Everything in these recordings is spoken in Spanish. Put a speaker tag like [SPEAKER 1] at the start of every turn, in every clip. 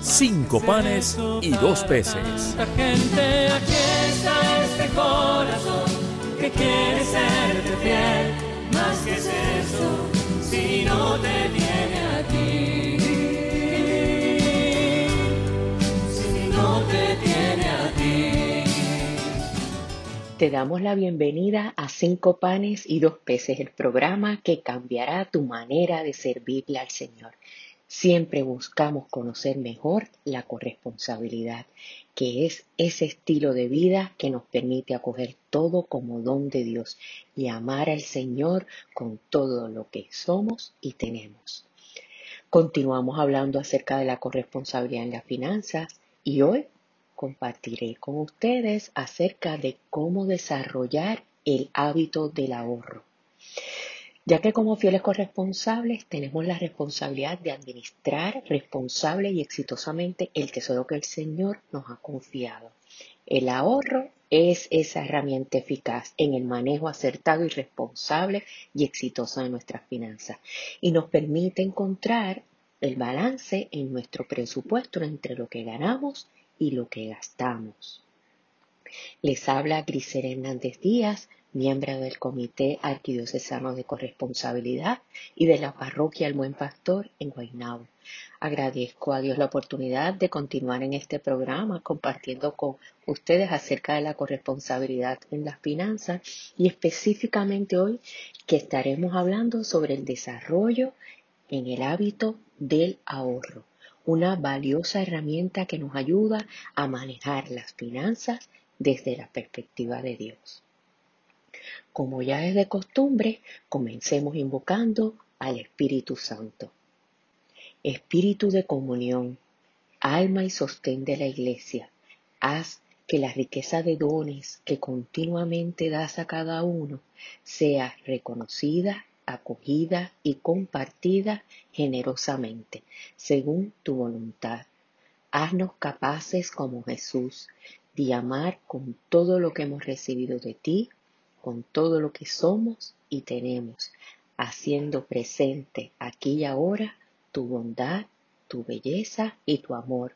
[SPEAKER 1] cinco panes y dos peces.
[SPEAKER 2] Gente, aquí está este corazón que quiere serte fiel. Más que es eso, si no te tiene a ti. Si no te tiene a ti.
[SPEAKER 3] Te damos la bienvenida a Cinco Panes y Dos Peces, el programa que cambiará tu manera de servirle al Señor. Siempre buscamos conocer mejor la corresponsabilidad, que es ese estilo de vida que nos permite acoger todo como don de Dios y amar al Señor con todo lo que somos y tenemos. Continuamos hablando acerca de la corresponsabilidad en las finanzas y hoy compartiré con ustedes acerca de cómo desarrollar el hábito del ahorro. Ya que como fieles corresponsables tenemos la responsabilidad de administrar responsable y exitosamente el tesoro que el Señor nos ha confiado. El ahorro es esa herramienta eficaz en el manejo acertado y responsable y exitoso de nuestras finanzas y nos permite encontrar el balance en nuestro presupuesto entre lo que ganamos y lo que gastamos. Les habla Grisel Hernández Díaz, miembro del Comité Arquidiocesano de Corresponsabilidad y de la Parroquia El Buen Pastor en Guaynabo. Agradezco a Dios la oportunidad de continuar en este programa compartiendo con ustedes acerca de la corresponsabilidad en las finanzas y específicamente hoy que estaremos hablando sobre el desarrollo en el hábito del ahorro, una valiosa herramienta que nos ayuda a manejar las finanzas desde la perspectiva de Dios. Como ya es de costumbre, comencemos invocando al Espíritu Santo. Espíritu de comunión, alma y sostén de la Iglesia, haz que la riqueza de dones que continuamente das a cada uno sea reconocida, acogida y compartida generosamente, según tu voluntad. Haznos capaces como Jesús de amar con todo lo que hemos recibido de ti con todo lo que somos y tenemos, haciendo presente aquí y ahora tu bondad, tu belleza y tu amor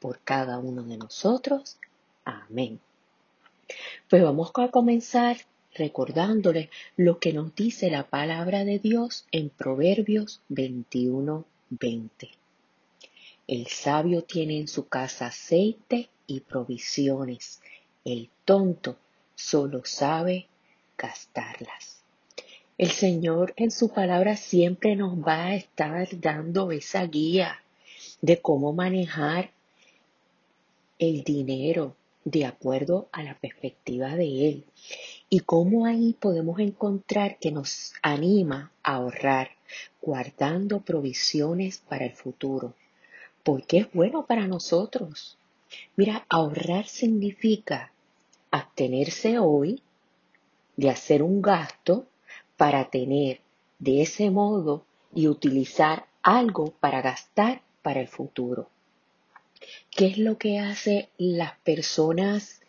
[SPEAKER 3] por cada uno de nosotros. Amén. Pues vamos a comenzar recordándoles lo que nos dice la palabra de Dios en Proverbios 21, 20. El sabio tiene en su casa aceite y provisiones. El tonto solo sabe gastarlas. El Señor en su palabra siempre nos va a estar dando esa guía de cómo manejar el dinero de acuerdo a la perspectiva de Él y cómo ahí podemos encontrar que nos anima a ahorrar, guardando provisiones para el futuro, porque es bueno para nosotros. Mira, ahorrar significa abstenerse hoy de hacer un gasto para tener de ese modo y utilizar algo para gastar para el futuro. ¿Qué es lo que hace las personas,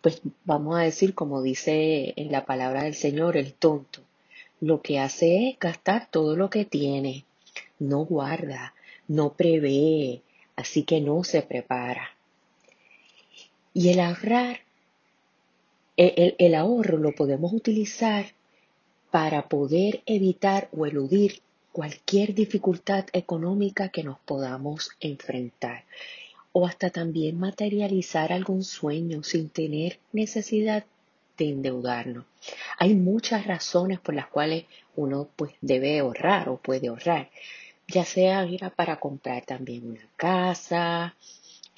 [SPEAKER 3] pues vamos a decir como dice en la palabra del Señor, el tonto? Lo que hace es gastar todo lo que tiene, no guarda, no prevé, así que no se prepara. Y el ahorrar el, ahorro lo podemos utilizar para poder evitar o eludir cualquier dificultad económica que nos podamos enfrentar o hasta también materializar algún sueño sin tener necesidad de endeudarnos. Hay muchas razones por las cuales uno pues debe ahorrar o puede ahorrar, ya sea para comprar también una casa,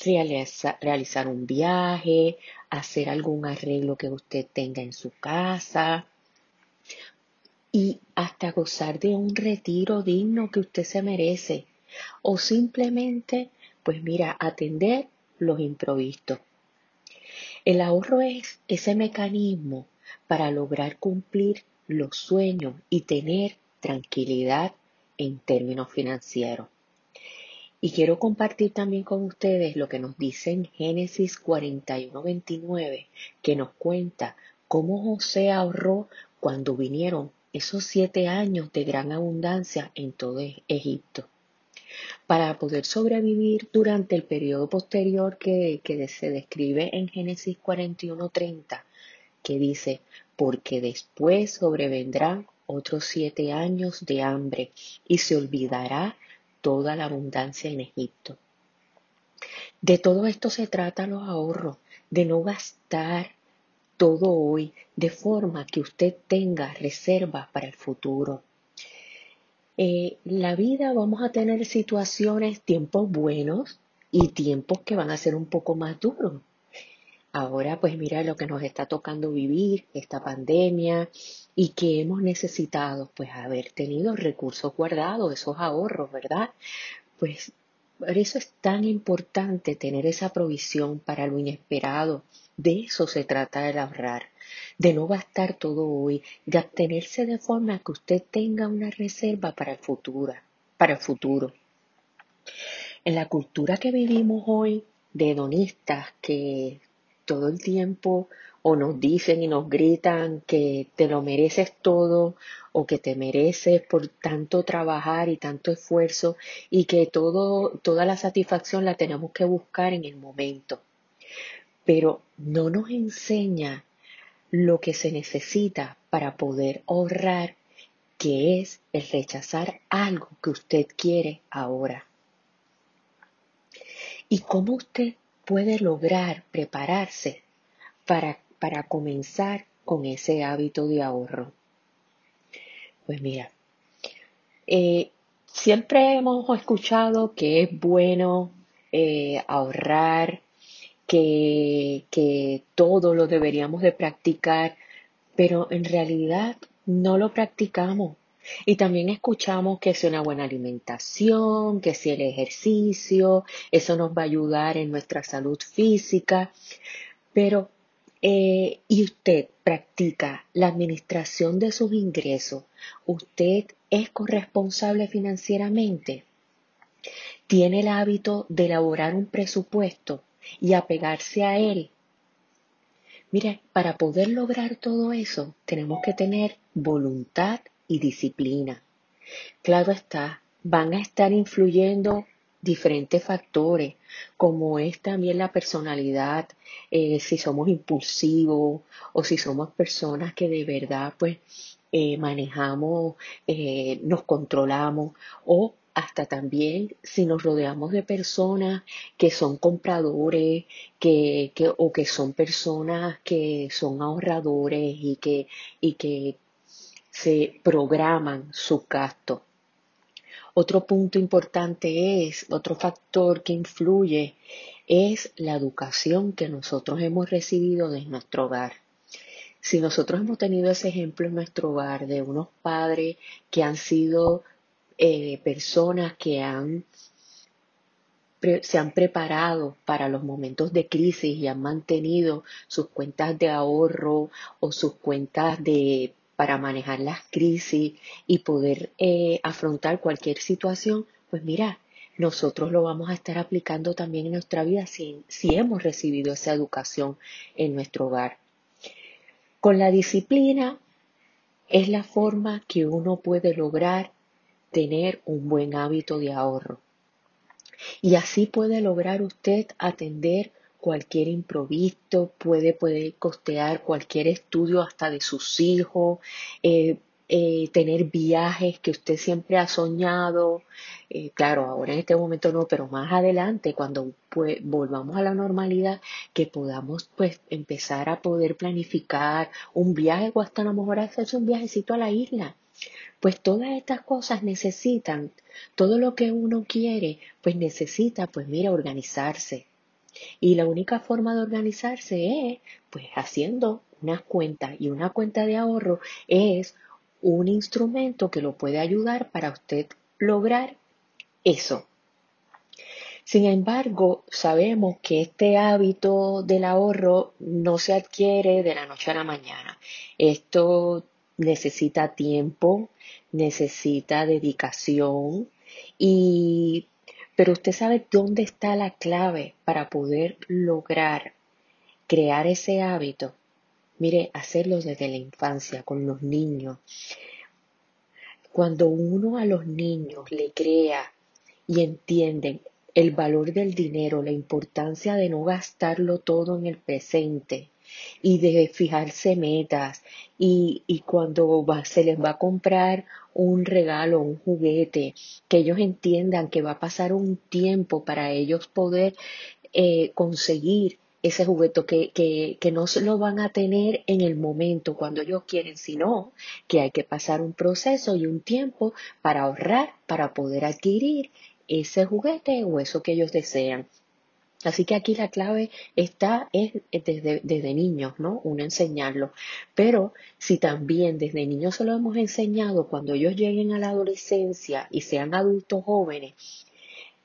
[SPEAKER 3] realizar un viaje, hacer algún arreglo que usted tenga en su casa y hasta gozar de un retiro digno que usted se merece o simplemente, pues mira, atender los improvistos. El ahorro es ese mecanismo para lograr cumplir los sueños y tener tranquilidad en términos financieros. Y quiero compartir también con ustedes lo que nos dice en Génesis 41:29, que nos cuenta cómo José ahorró cuando vinieron esos siete años de gran abundancia en todo Egipto. Para poder sobrevivir durante el periodo posterior que, que se describe en Génesis 41:30, que dice, porque después sobrevendrán otros siete años de hambre y se olvidará toda la abundancia en Egipto. De todo esto se trata los ahorros, de no gastar todo hoy, de forma que usted tenga reservas para el futuro. Eh, la vida vamos a tener situaciones, tiempos buenos y tiempos que van a ser un poco más duros. Ahora pues mira lo que nos está tocando vivir, esta pandemia, y que hemos necesitado pues haber tenido recursos guardados, esos ahorros, ¿verdad? Pues por eso es tan importante tener esa provisión para lo inesperado. De eso se trata el ahorrar, de no gastar todo hoy, de abstenerse de forma que usted tenga una reserva para el futuro, para el futuro. En la cultura que vivimos hoy de hedonistas que todo el tiempo o nos dicen y nos gritan que te lo mereces todo o que te mereces por tanto trabajar y tanto esfuerzo y que todo, toda la satisfacción la tenemos que buscar en el momento. Pero no nos enseña lo que se necesita para poder ahorrar, que es el rechazar algo que usted quiere ahora. ¿Y cómo usted puede lograr prepararse para, para comenzar con ese hábito de ahorro? Pues mira, eh, siempre hemos escuchado que es bueno eh, ahorrar, que, que todo lo deberíamos de practicar, pero en realidad no lo practicamos. Y también escuchamos que es una buena alimentación, que si el ejercicio, eso nos va a ayudar en nuestra salud física. Pero, eh, ¿y usted practica la administración de sus ingresos? ¿Usted es corresponsable financieramente? ¿Tiene el hábito de elaborar un presupuesto y apegarse a él? Mire, para poder lograr todo eso, tenemos que tener voluntad y disciplina. Claro está, van a estar influyendo diferentes factores, como es también la personalidad, eh, si somos impulsivos o si somos personas que de verdad pues eh, manejamos, eh, nos controlamos o hasta también si nos rodeamos de personas que son compradores que, que, o que son personas que son ahorradores y que, y que se programan su gasto. Otro punto importante es, otro factor que influye es la educación que nosotros hemos recibido de nuestro hogar. Si nosotros hemos tenido ese ejemplo en nuestro hogar de unos padres que han sido eh, personas que han se han preparado para los momentos de crisis y han mantenido sus cuentas de ahorro o sus cuentas de para manejar las crisis y poder eh, afrontar cualquier situación, pues mira, nosotros lo vamos a estar aplicando también en nuestra vida si, si hemos recibido esa educación en nuestro hogar. Con la disciplina es la forma que uno puede lograr tener un buen hábito de ahorro. Y así puede lograr usted atender cualquier improviso, puede, puede costear cualquier estudio hasta de sus hijos, eh, eh, tener viajes que usted siempre ha soñado. Eh, claro, ahora en este momento no, pero más adelante, cuando volvamos a la normalidad, que podamos pues empezar a poder planificar un viaje o hasta a lo mejor hacerse un viajecito a la isla. Pues todas estas cosas necesitan, todo lo que uno quiere, pues necesita, pues mira, organizarse, y la única forma de organizarse es, pues, haciendo una cuenta y una cuenta de ahorro es un instrumento que lo puede ayudar para usted lograr eso. Sin embargo, sabemos que este hábito del ahorro no se adquiere de la noche a la mañana. Esto necesita tiempo, necesita dedicación y pero usted sabe dónde está la clave para poder lograr crear ese hábito. Mire, hacerlo desde la infancia con los niños. Cuando uno a los niños le crea y entienden el valor del dinero, la importancia de no gastarlo todo en el presente y de fijarse metas y, y cuando se les va a comprar un regalo, un juguete, que ellos entiendan que va a pasar un tiempo para ellos poder eh, conseguir ese juguete que, que, que, no lo van a tener en el momento cuando ellos quieren, sino que hay que pasar un proceso y un tiempo para ahorrar, para poder adquirir ese juguete o eso que ellos desean. Así que aquí la clave está es desde, desde, niños, ¿no? Uno enseñarlo. Pero si también desde niños se lo hemos enseñado, cuando ellos lleguen a la adolescencia y sean adultos jóvenes,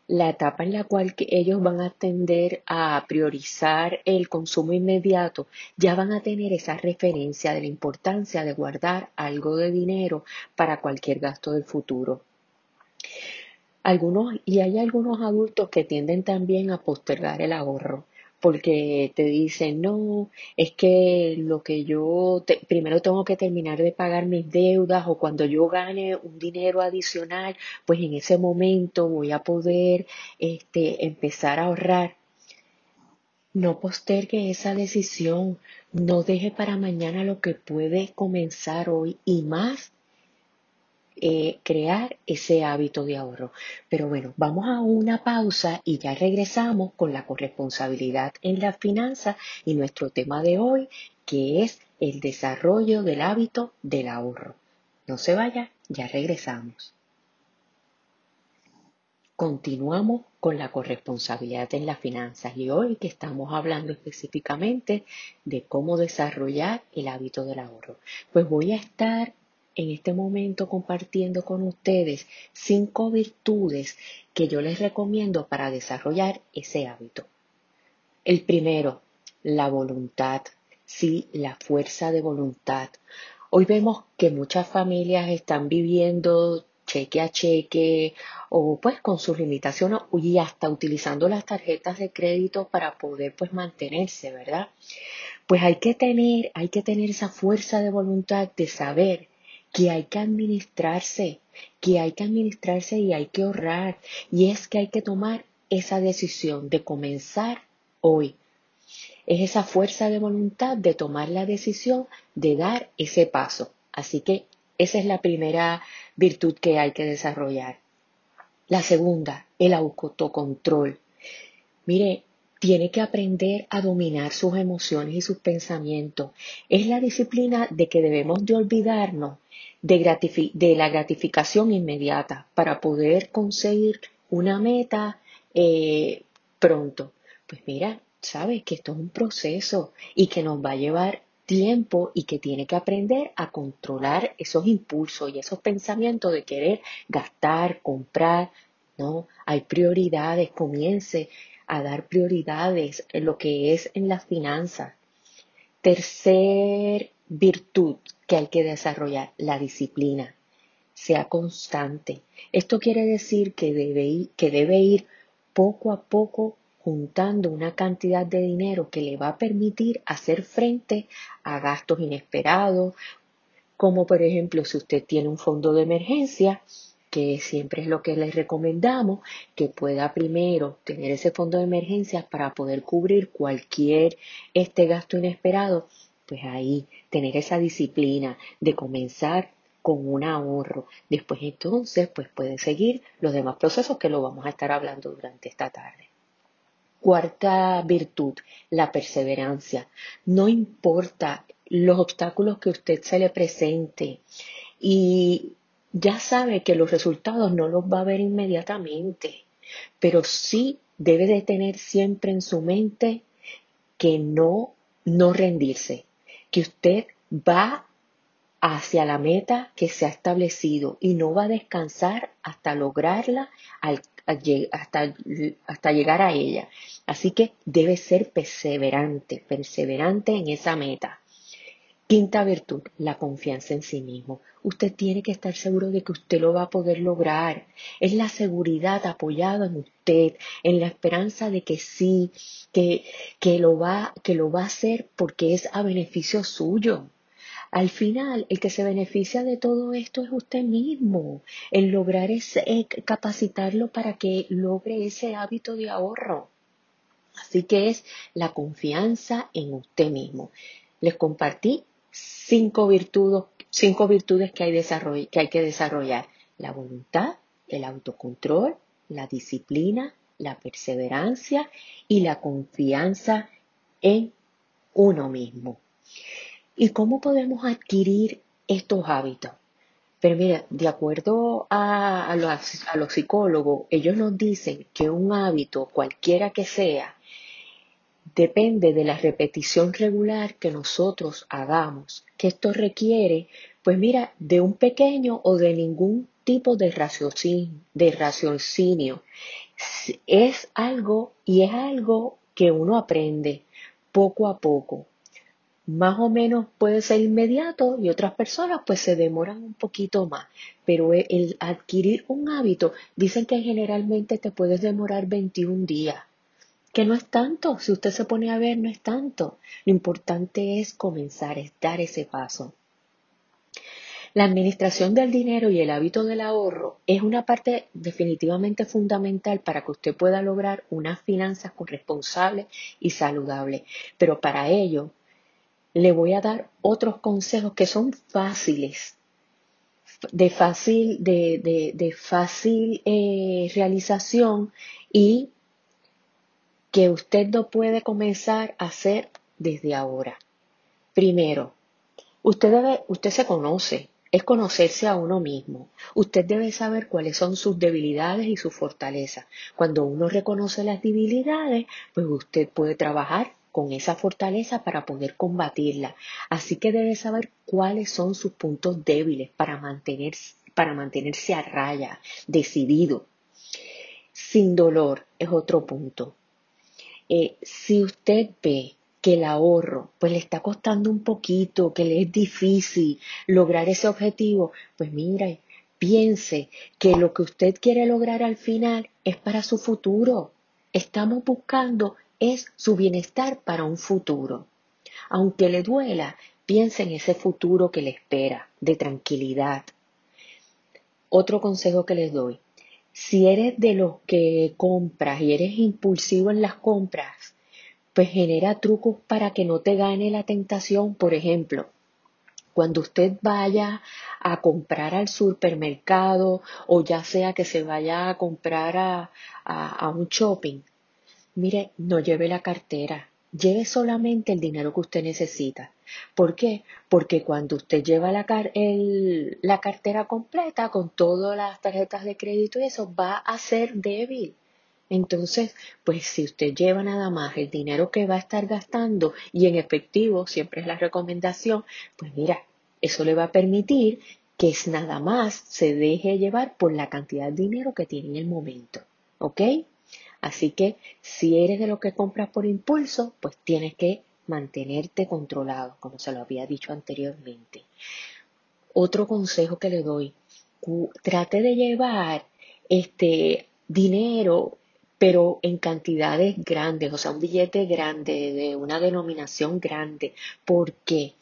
[SPEAKER 3] la etapa en la cual ellos van a tender a priorizar el consumo inmediato, ya van a tener esa referencia de la importancia de guardar algo de dinero para cualquier gasto del futuro. Algunos, y hay algunos adultos que tienden también a postergar el ahorro porque te dicen, no, es que lo que yo primero tengo que terminar de pagar mis deudas o cuando yo gane un dinero adicional, pues en ese momento voy a poder este, empezar a ahorrar. No postergue esa decisión, no deje para mañana lo que puede comenzar hoy y más eh, crear ese hábito de ahorro. Pero bueno, vamos a una pausa y ya regresamos con la corresponsabilidad en la finanza y nuestro tema de hoy, que es el desarrollo del hábito del ahorro. No se vaya, ya regresamos. Continuamos con la corresponsabilidad en las finanzas y hoy que estamos hablando específicamente de cómo desarrollar el hábito del ahorro. Pues voy a estar en este momento compartiendo con ustedes cinco virtudes que yo les recomiendo para desarrollar ese hábito. El primero, la voluntad, sí, la fuerza de voluntad. Hoy vemos que muchas familias están viviendo cheque a cheque o pues con sus limitaciones y hasta utilizando las tarjetas de crédito para poder pues mantenerse, ¿verdad? Pues hay que tener, hay que tener esa fuerza de voluntad de saber que hay que administrarse, que hay que administrarse y hay que ahorrar. Y es que hay que tomar esa decisión de comenzar hoy. Es esa fuerza de voluntad de tomar la decisión de dar ese paso. Así que esa es la primera virtud que hay que desarrollar. La segunda, el autocontrol. Mire, tiene que aprender a dominar sus emociones y sus pensamientos. Es la disciplina de que debemos de olvidarnos de, la gratificación inmediata para poder conseguir una meta eh, pronto. Pues mira, sabes que esto es un proceso y que nos va a llevar tiempo y que tiene que aprender a controlar esos impulsos y esos pensamientos de querer gastar, comprar, ¿no? Hay prioridades, comience a dar prioridades en lo que es en las finanzas. Tercer virtud que hay que desarrollar, la disciplina. Sea constante. Esto quiere decir que debe ir, que debe ir poco a poco juntando una cantidad de dinero que le va a permitir hacer frente a gastos inesperados, como por ejemplo si usted tiene un fondo de emergencia, que siempre es lo que les recomendamos, que pueda primero tener ese fondo de emergencia para poder cubrir cualquier este gasto inesperado pues ahí tener esa disciplina de comenzar con un ahorro. Después entonces, pues pueden seguir los demás procesos que lo vamos a estar hablando durante esta tarde. Cuarta virtud, la perseverancia. No importa los obstáculos que usted se le presente y ya sabe que los resultados no los va a ver inmediatamente, pero sí debe de tener siempre en su mente que no, no rendirse, que usted va hacia la meta que se ha establecido y no va a descansar hasta lograrla, hasta, hasta llegar a ella. Así que debe ser perseverante, perseverante en esa meta. Quinta virtud, la confianza en sí mismo. Usted tiene que estar seguro de que usted lo va a poder lograr. Es la seguridad apoyada en usted, en la esperanza de que sí, que, que, lo, va, que lo va a hacer porque es a beneficio suyo. Al final, el que se beneficia de todo esto es usted mismo, el lograr eh, capacitarlo para que logre ese hábito de ahorro. Así que es la confianza en usted mismo. Les compartí cinco virtudes, cinco virtudes que, hay que desarrollar. La voluntad, el autocontrol, la disciplina, la perseverancia y la confianza en uno mismo. ¿Y cómo podemos adquirir estos hábitos? Pero mira, de acuerdo a, los, a los psicólogos, ellos nos dicen que un hábito, cualquiera que sea, depende de la repetición regular que nosotros hagamos, que esto requiere, pues mira, de un pequeño o de ningún tipo de raciocinio, de raciocinio. Es algo y es algo que uno aprende poco a poco. Más o menos puede ser inmediato y otras personas pues se demoran un poquito más. Pero el adquirir un hábito, dicen que generalmente te puedes demorar 21 días que no es tanto, si usted se pone a ver, no es tanto. Lo importante es comenzar, es dar ese paso. La administración del dinero y el hábito del ahorro es una parte definitivamente fundamental para que usted pueda lograr unas finanzas corresponsables y saludables. Pero para ello, le voy a dar otros consejos que son fáciles, de fácil, de, fácil eh, realización y que usted no puede comenzar a hacer desde ahora. Primero, usted usted se conoce, es conocerse a uno mismo. Usted debe saber cuáles son sus debilidades y sus fortalezas. Cuando uno reconoce las debilidades, pues usted puede trabajar con esa fortaleza para poder combatirla. Así que debe saber cuáles son sus puntos débiles para, para mantenerse a raya, decidido. Sin dolor es otro punto. Eh, si usted ve que el ahorro pues le está costando un poquito, que le es difícil lograr ese objetivo, pues mira, piense que lo que usted quiere lograr al final es para su futuro. Estamos buscando es su bienestar para un futuro. Aunque le duela, piense en ese futuro que le espera, de tranquilidad. Otro consejo que les doy, si eres de los que compras y eres impulsivo en las compras, pues genera trucos para que no te gane la tentación. Por ejemplo, cuando usted vaya a comprar al supermercado o ya sea que se vaya a comprar a, a un shopping, mire, no lleve la cartera, lleve solamente el dinero que usted necesita. ¿Por qué? Porque cuando usted lleva la, la cartera completa con todas las tarjetas de crédito y eso va a ser débil. Entonces, pues si usted lleva nada más el dinero que va a estar gastando y en efectivo, siempre es la recomendación, pues mira, eso le va a permitir que es nada más se deje llevar por la cantidad de dinero que tiene en el momento. ¿Ok? Así que si eres de lo que compras por impulso, pues tienes que mantenerte controlado, como se lo había dicho anteriormente. Otro consejo que le doy, trate de llevar este dinero, pero en cantidades grandes, o sea, un billete grande, de una denominación grande. ¿Por qué?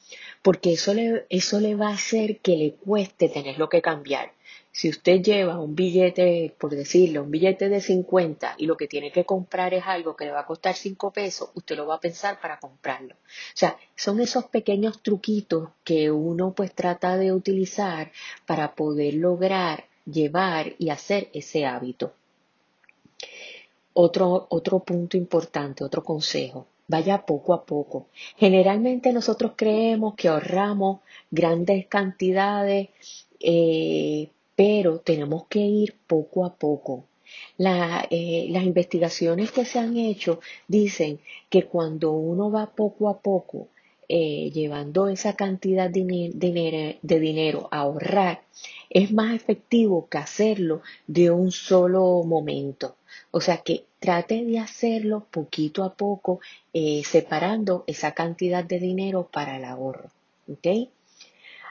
[SPEAKER 3] Porque eso le, eso le va a hacer que le cueste tenerlo que cambiar. Si usted lleva un billete, por decirlo, un billete de 50 y lo que tiene que comprar es algo que le va a costar 5 pesos, usted lo va a pensar para comprarlo. O sea, son esos pequeños truquitos que uno pues trata de utilizar para poder lograr llevar y hacer ese hábito. Otro, otro punto importante, otro consejo, vaya poco a poco. Generalmente nosotros creemos que ahorramos grandes cantidades eh, pero tenemos que ir poco a poco. Eh, las investigaciones que se han hecho dicen que cuando uno va poco a poco, eh, llevando esa cantidad de, de dinero a ahorrar, es más efectivo que hacerlo de un solo momento. O sea que trate de hacerlo poquito a poco, eh, separando esa cantidad de dinero para el ahorro. ¿ok?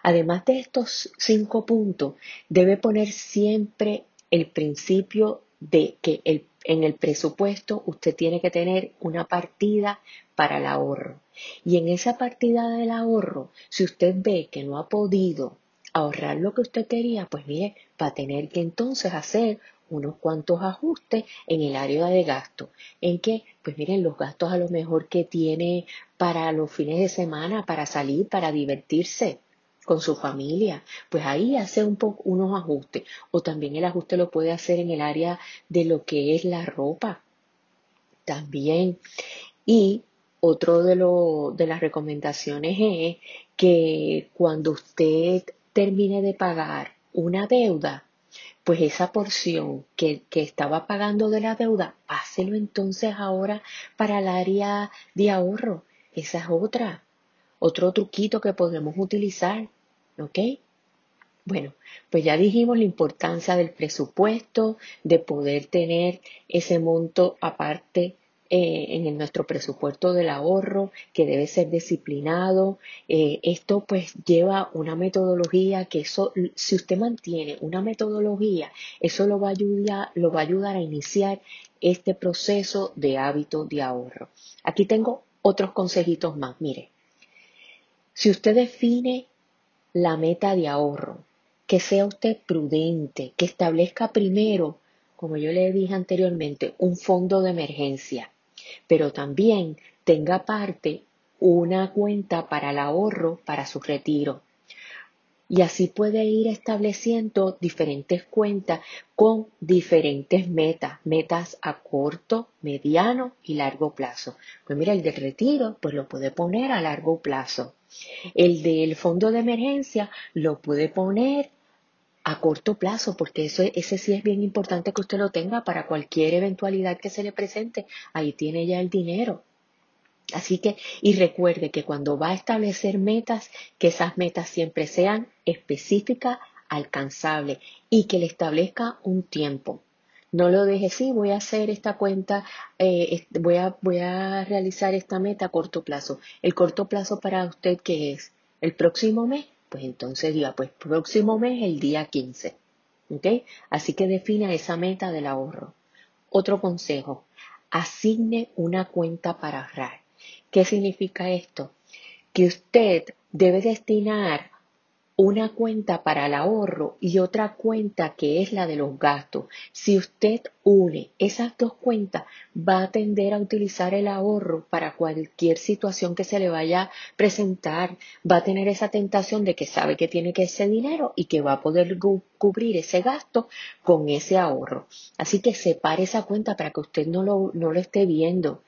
[SPEAKER 3] Además de estos cinco puntos, debe poner siempre el principio de que en el presupuesto usted tiene que tener una partida para el ahorro. Y en esa partida del ahorro, si usted ve que no ha podido ahorrar lo que usted quería, pues mire, va a tener que entonces hacer unos cuantos ajustes en el área de gasto. ¿En qué? Pues miren, los gastos a lo mejor que tiene para los fines de semana, para salir, para divertirse con su familia, pues ahí hace un poco unos ajustes. O también el ajuste lo puede hacer en el área de lo que es la ropa. También. Y otro de, lo, de las recomendaciones es que cuando usted termine de pagar una deuda, pues esa porción que, que, estaba pagando de la deuda, páselo entonces ahora para el área de ahorro. Esa es otra, otro truquito que podemos utilizar, ¿ok? Bueno, pues ya dijimos la importancia del presupuesto, de poder tener ese monto aparte eh, en nuestro presupuesto del ahorro que debe ser disciplinado. Eh, esto pues lleva una metodología que eso, si usted mantiene una metodología, eso lo va a ayudar, lo va a, ayudar a iniciar este proceso de hábito de ahorro. Aquí tengo otros consejitos más. Mire, si usted define la meta de ahorro, que sea usted prudente, que establezca primero, como yo le dije anteriormente, un fondo de emergencia pero también tenga parte una cuenta para el ahorro para su retiro. Y así puede ir estableciendo diferentes cuentas con diferentes metas, metas a corto, mediano y largo plazo. Pues mira, el del retiro, pues lo puede poner a largo plazo. El del fondo de emergencia lo puede poner a corto plazo, porque eso, ese sí es bien importante que usted lo tenga para cualquier eventualidad que se le presente. Ahí tiene ya el dinero. Así que, y recuerde que cuando va a establecer metas, que esas metas siempre sean específicas, alcanzables y que le establezca un tiempo. No lo deje, sí, voy a hacer esta cuenta, eh, voy, a, voy a realizar esta meta a corto plazo. El corto plazo para usted, ¿qué es? ¿El próximo mes? pues entonces diga, pues próximo mes el día 15. ¿Ok? Así que defina esa meta del ahorro. Otro consejo, asigne una cuenta para ahorrar. ¿Qué significa esto? Que usted debe destinar una cuenta para el ahorro y otra cuenta que es la de los gastos. Si usted une esas dos cuentas, va a tender a utilizar el ahorro para cualquier situación que se le vaya a presentar. Va a tener esa tentación de que sabe que tiene que ese dinero y que va a poder cubrir ese gasto con ese ahorro. Así que separe esa cuenta para que usted no lo, no lo esté viendo.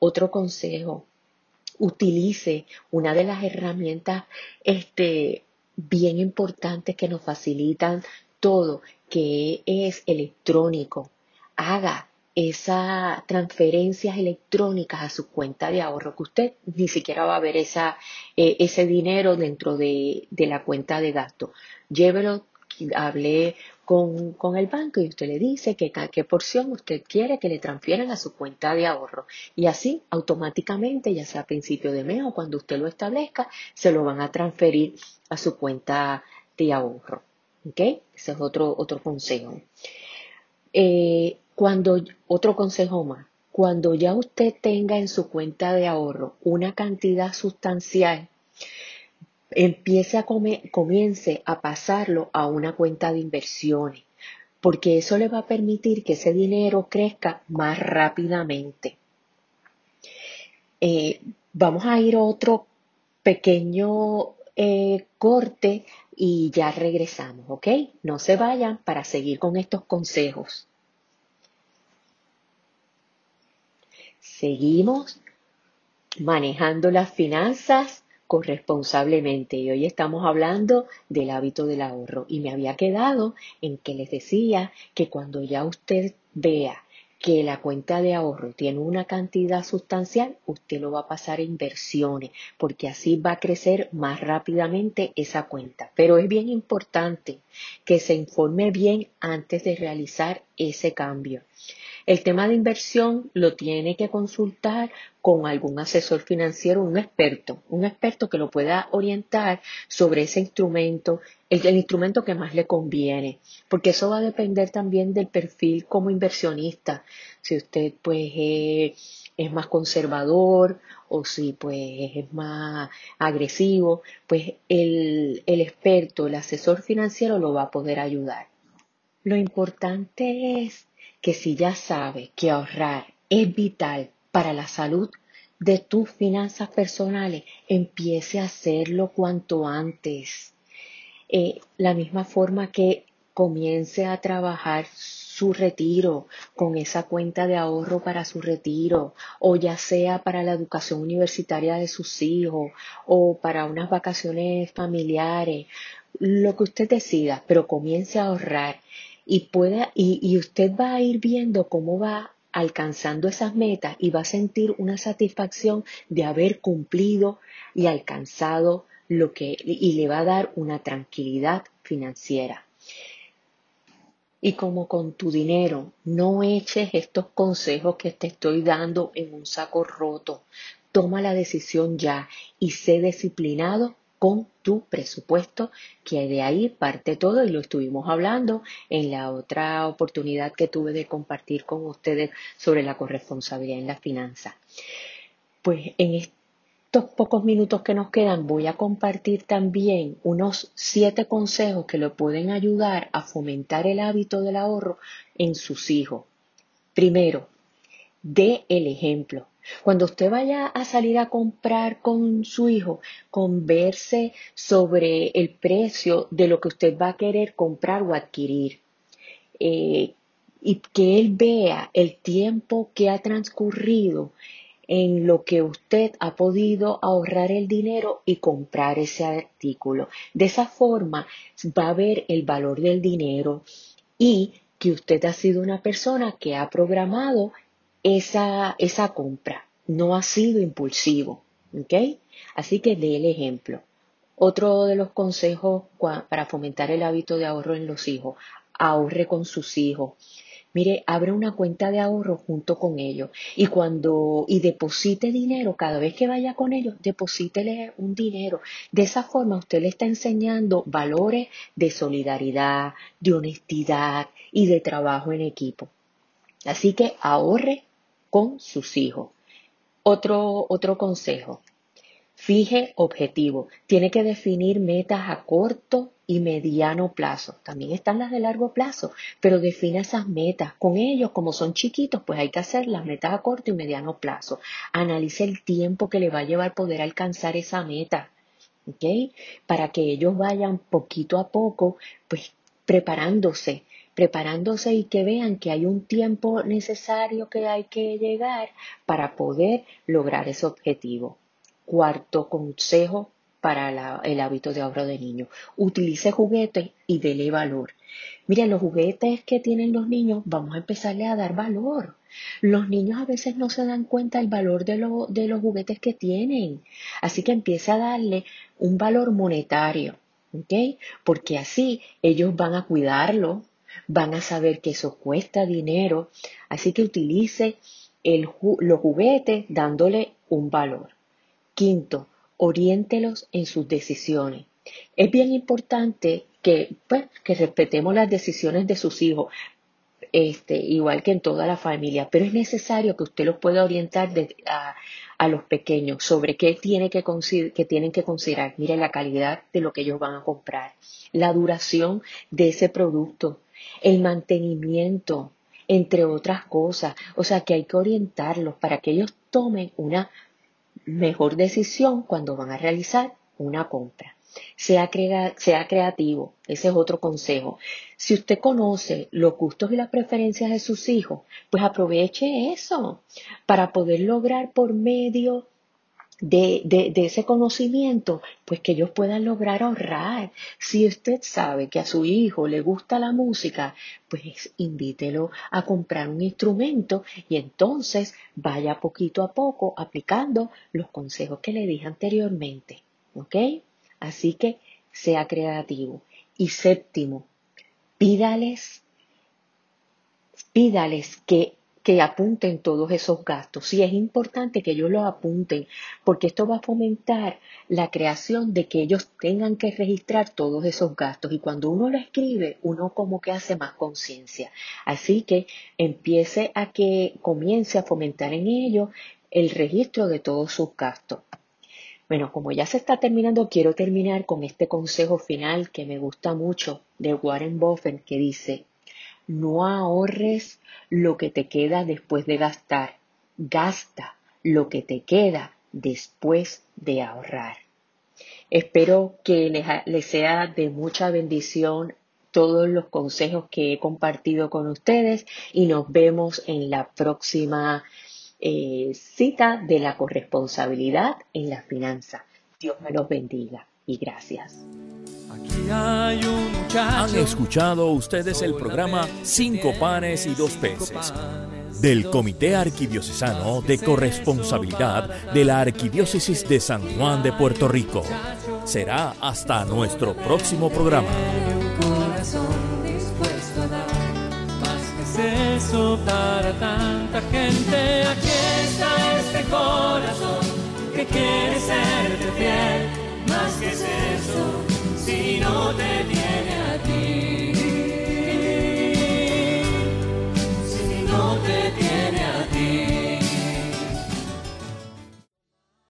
[SPEAKER 3] Otro consejo, utilice una de las herramientas este, bien importantes que nos facilitan todo, que es electrónico. Haga esas transferencias electrónicas a su cuenta de ahorro, que usted ni siquiera va a ver esa, eh, ese dinero dentro de, de, la cuenta de gasto. Llévelo, hable con, el banco y usted le dice que qué porción usted quiere que le transfieran a su cuenta de ahorro. Y así automáticamente, ya sea a principio de mes o cuando usted lo establezca, se lo van a transferir a su cuenta de ahorro. ¿Ok? Ese es otro, otro consejo. Eh, cuando, otro consejo más. Cuando ya usted tenga en su cuenta de ahorro una cantidad sustancial empiece a comience a pasarlo a una cuenta de inversiones, porque eso le va a permitir que ese dinero crezca más rápidamente. Eh, vamos a ir a otro pequeño eh, corte y ya regresamos, ¿ok? No se vayan para seguir con estos consejos. Seguimos manejando las finanzas corresponsablemente. Y hoy estamos hablando del hábito del ahorro. Y me había quedado en que les decía que cuando ya usted vea que la cuenta de ahorro tiene una cantidad sustancial, usted lo va a pasar a inversiones, porque así va a crecer más rápidamente esa cuenta. Pero es bien importante que se informe bien antes de realizar ese cambio. El tema de inversión lo tiene que consultar con algún asesor financiero, un experto, un experto que lo pueda orientar sobre ese instrumento, el, instrumento que más le conviene, porque eso va a depender también del perfil como inversionista. Si usted pues es más conservador o si pues es más agresivo, pues el, el experto, el asesor financiero lo va a poder ayudar. Lo importante es que si ya sabe que ahorrar es vital para la salud de tus finanzas personales, empiece a hacerlo cuanto antes. Eh, la misma forma que comience a trabajar su retiro con esa cuenta de ahorro para su retiro o ya sea para la educación universitaria de sus hijos o para unas vacaciones familiares, lo que usted decida, pero comience a ahorrar y, pueda, y, usted va a ir viendo cómo va alcanzando esas metas y va a sentir una satisfacción de haber cumplido y alcanzado lo que y le va a dar una tranquilidad financiera. Y como con tu dinero, no eches estos consejos que te estoy dando en un saco roto. Toma la decisión ya y sé disciplinado con tu presupuesto, que de ahí parte todo y lo estuvimos hablando en la otra oportunidad que tuve de compartir con ustedes sobre la corresponsabilidad en la finanza. Pues en estos pocos minutos que nos quedan voy a compartir también unos siete consejos que le pueden ayudar a fomentar el hábito del ahorro en sus hijos. Primero, dé el ejemplo. Cuando usted vaya a salir a comprar con su hijo, converse sobre el precio de lo que usted va a querer comprar o adquirir. Eh, y que él vea el tiempo que ha transcurrido en lo que usted ha podido ahorrar el dinero y comprar ese artículo. De esa forma va a ver el valor del dinero y que usted ha sido una persona que ha programado esa, esa compra. No ha sido impulsivo. ¿Ok? Así que dé el ejemplo. Otro de los consejos para fomentar el hábito de ahorro en los hijos, ahorre con sus hijos. Mire, abre una cuenta de ahorro junto con ellos y cuando y deposite dinero cada vez que vaya con ellos, deposítele un dinero. De esa forma usted le está enseñando valores de solidaridad, de honestidad y de trabajo en equipo. Así que ahorre con sus hijos. Otro, otro consejo, fije objetivo. Tiene que definir metas a corto y mediano plazo. También están las de largo plazo, pero define esas metas. Con ellos, como son chiquitos, pues hay que hacer las metas a corto y mediano plazo. Analice el tiempo que le va a llevar poder alcanzar esa meta. ¿Ok? Para que ellos vayan poquito a poco, pues preparándose preparándose y que vean que hay un tiempo necesario que hay que llegar para poder lograr ese objetivo. Cuarto consejo para el hábito de ahorro de niños. Utilice juguetes y dele valor. Miren, los juguetes que tienen los niños, vamos a empezarle a dar valor. Los niños a veces no se dan cuenta del valor de, de los juguetes que tienen. Así que empiece a darle un valor monetario. ¿ok? Porque así ellos van a cuidarlo, van a saber que eso cuesta dinero, así que utilice los juguetes dándole un valor. Quinto, oriéntelos en sus decisiones. Es bien importante que, pues, que respetemos las decisiones de sus hijos, este, igual que en toda la familia, pero es necesario que usted los pueda orientar a, a, los pequeños sobre qué, tiene que, que tienen que considerar. Mire la calidad de lo que ellos van a comprar, la duración de ese producto, el mantenimiento, entre otras cosas. O sea que hay que orientarlos para que ellos tomen una mejor decisión cuando van a realizar una compra. Sea, sea, creativo, ese es otro consejo. Si usted conoce los gustos y las preferencias de sus hijos, pues aproveche eso para poder lograr por medio de, de, ese conocimiento, pues que ellos puedan lograr ahorrar. Si usted sabe que a su hijo le gusta la música, pues invítelo a comprar un instrumento y entonces vaya poquito a poco aplicando los consejos que le dije anteriormente. ¿Ok? Así que sea creativo. Y séptimo, pídales, pídales que que apunten todos esos gastos. Sí, es importante que ellos los apunten, porque esto va a fomentar la creación de que ellos tengan que registrar todos esos gastos. Y cuando uno lo escribe, uno como que hace más conciencia. Así que empiece a que comience a fomentar en ellos el registro de todos sus gastos. Bueno, como ya se está terminando, quiero terminar con este consejo final que me gusta mucho de Warren Buffett que dice, no ahorres lo que te queda después de gastar. Gasta lo que te queda después de ahorrar. Espero que les, sea de mucha bendición todos los consejos que he compartido con ustedes y nos vemos en la próxima eh, cita de la corresponsabilidad en la finanza. Dios me los bendiga y gracias.
[SPEAKER 1] Han escuchado ustedes el programa Cinco panes y dos peces del Comité Arquidiocesano de Corresponsabilidad de la Arquidiócesis de San Juan de Puerto Rico. Será hasta nuestro próximo programa.
[SPEAKER 2] eso para tanta gente. Aquí está este corazón que quiere ser fiel, más que es eso si no te tiene a ti.